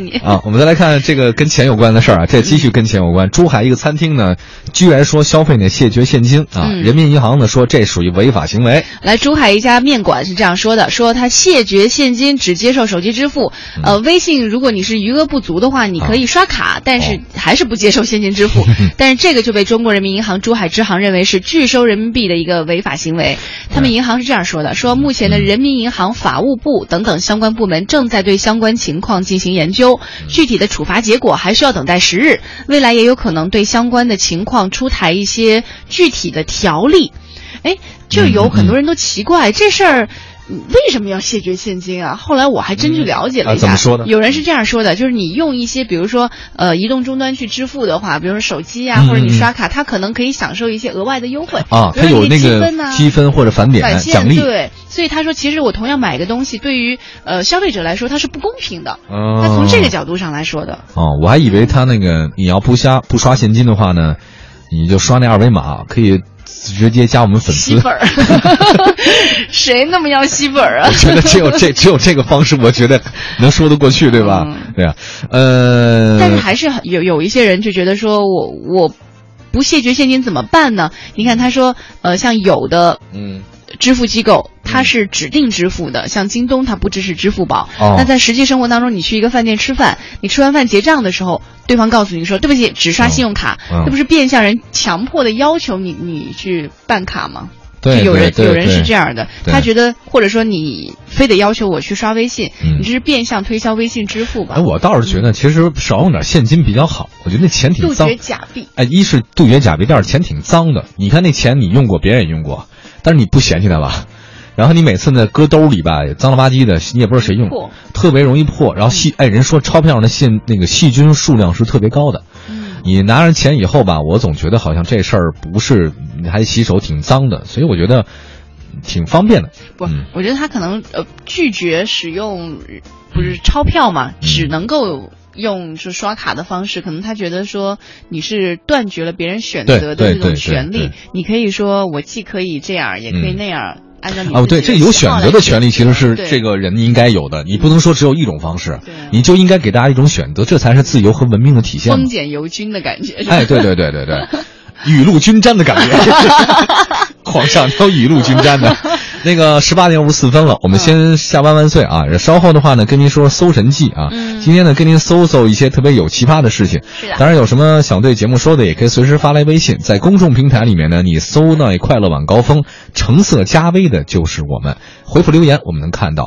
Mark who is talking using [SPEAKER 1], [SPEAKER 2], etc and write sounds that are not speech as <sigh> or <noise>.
[SPEAKER 1] 你
[SPEAKER 2] 啊，我们再来看这个跟钱有关的事儿啊，这继续跟钱有关。珠海一个餐厅呢，居然说消费呢谢绝现金啊，
[SPEAKER 1] 嗯
[SPEAKER 2] 人民银行呢说这属于违法行为。
[SPEAKER 1] 来，珠海一家面馆是这样说的：说他谢绝现金，只接受手机支付。呃，微信如果你是余额不足的话，你可以刷卡，但是
[SPEAKER 2] 哦
[SPEAKER 1] 还是不接受现金支付。<laughs> 但是这个就被中国人民银行珠海支行认为是拒收人民币的一个违法行为。他们银行是这样说的：说目前的人民银行、法务部等等相关部门正在对相关情况进行研究，具体的处罚结果还需要等待时日。未来也有可能对相关的情况出台一些具体的条例。哎，就有很多人都奇怪、这事儿。嗯为什么要谢绝现金啊？后来我还真去了解了一下，
[SPEAKER 2] 啊怎么说的
[SPEAKER 1] 有人是这样说的，就是你用一些，比如说呃移动终端去支付的话，比如说手机啊，
[SPEAKER 2] 嗯
[SPEAKER 1] 或者你刷卡，它可能可以享受一些额外的优惠
[SPEAKER 2] 啊，
[SPEAKER 1] 比如说你
[SPEAKER 2] 它有那个
[SPEAKER 1] 积分呐
[SPEAKER 2] 积分或者返点奖励。
[SPEAKER 1] 对，所以他说，其实我同样买个东西，对于呃消费者来说，它是不公平的。
[SPEAKER 2] 哦
[SPEAKER 1] 他从这个角度上来说的。
[SPEAKER 2] 哦，我还以为他那个你要不刷不刷现金的话呢，你就刷那二维码可以直接加我们粉丝。
[SPEAKER 1] 吸粉儿，<laughs> 谁那么要吸粉儿啊
[SPEAKER 2] 我？觉得只有这 <laughs> 只有这个方式，我觉得能说得过去，对吧？
[SPEAKER 1] 嗯
[SPEAKER 2] 对啊，呃，
[SPEAKER 1] 但是还是有有一些人就觉得说我我不谢绝现金怎么办呢？你看他说，呃，像有的
[SPEAKER 2] 嗯
[SPEAKER 1] 支付机构它是指定支付的，像京东它不支持支付宝。
[SPEAKER 2] 哦
[SPEAKER 1] 那在实际生活当中，你去一个饭店吃饭，你吃完饭结账的时候，对方告诉你说对不起，只刷信用卡，
[SPEAKER 2] 嗯
[SPEAKER 1] 这不是变相人强迫的要求你你去办卡吗？
[SPEAKER 2] 对
[SPEAKER 1] 有人有人是这样的，他觉得或者说你非得要求我去刷微信，
[SPEAKER 2] 嗯
[SPEAKER 1] 你这是变相推销微信支付吧？
[SPEAKER 2] 哎，我倒是觉得其实少用点现金比较好。我觉得那钱挺脏
[SPEAKER 1] 杜绝。假币。
[SPEAKER 2] 哎，一是杜绝假币，第二钱挺脏的。你看那钱你用过，别人也用过，但是你不嫌弃它吧？然后你每次呢搁兜里吧，也脏了吧唧的，你也不知道谁用
[SPEAKER 1] 破，
[SPEAKER 2] 特别容易破。然后细，哎，人说钞票上的细那个细菌数量是特别高的。
[SPEAKER 1] 嗯
[SPEAKER 2] 你拿上钱以后吧，我总觉得好像这事儿不是，你还洗手挺脏的，所以我觉得挺方便的。
[SPEAKER 1] 不
[SPEAKER 2] 嗯，
[SPEAKER 1] 我觉得他可能呃拒绝使用不是钞票嘛，
[SPEAKER 2] 嗯
[SPEAKER 1] 只能够用就刷卡的方式，可能他觉得说你是断绝了别人选择的这种权利你可以说我既可以这样，也可以
[SPEAKER 2] 嗯
[SPEAKER 1] 那样。按照你
[SPEAKER 2] 哦，对，这有选择的权利其实是这个人应该有的，你不能说只有一种方式
[SPEAKER 1] 啊，
[SPEAKER 2] 你就应该给大家一种选择，这才是自由和文明的体现嘛
[SPEAKER 1] 丰。俭由君的感觉。
[SPEAKER 2] 哎，对对对对对，雨露均沾的感觉，皇上都雨露均沾的。那个十八点五十四分了，我们先下班万岁啊！稍后的话呢，跟您说《搜神记》啊，
[SPEAKER 1] 嗯
[SPEAKER 2] 今天呢跟您搜搜一些特别有奇葩的事情。
[SPEAKER 1] 是的
[SPEAKER 2] 当然有什么想对节目说的，也可以随时发来微信，在公众平台里面呢，你搜那快乐晚高峰，橙色加微的就是我们，回复留言我们能看到。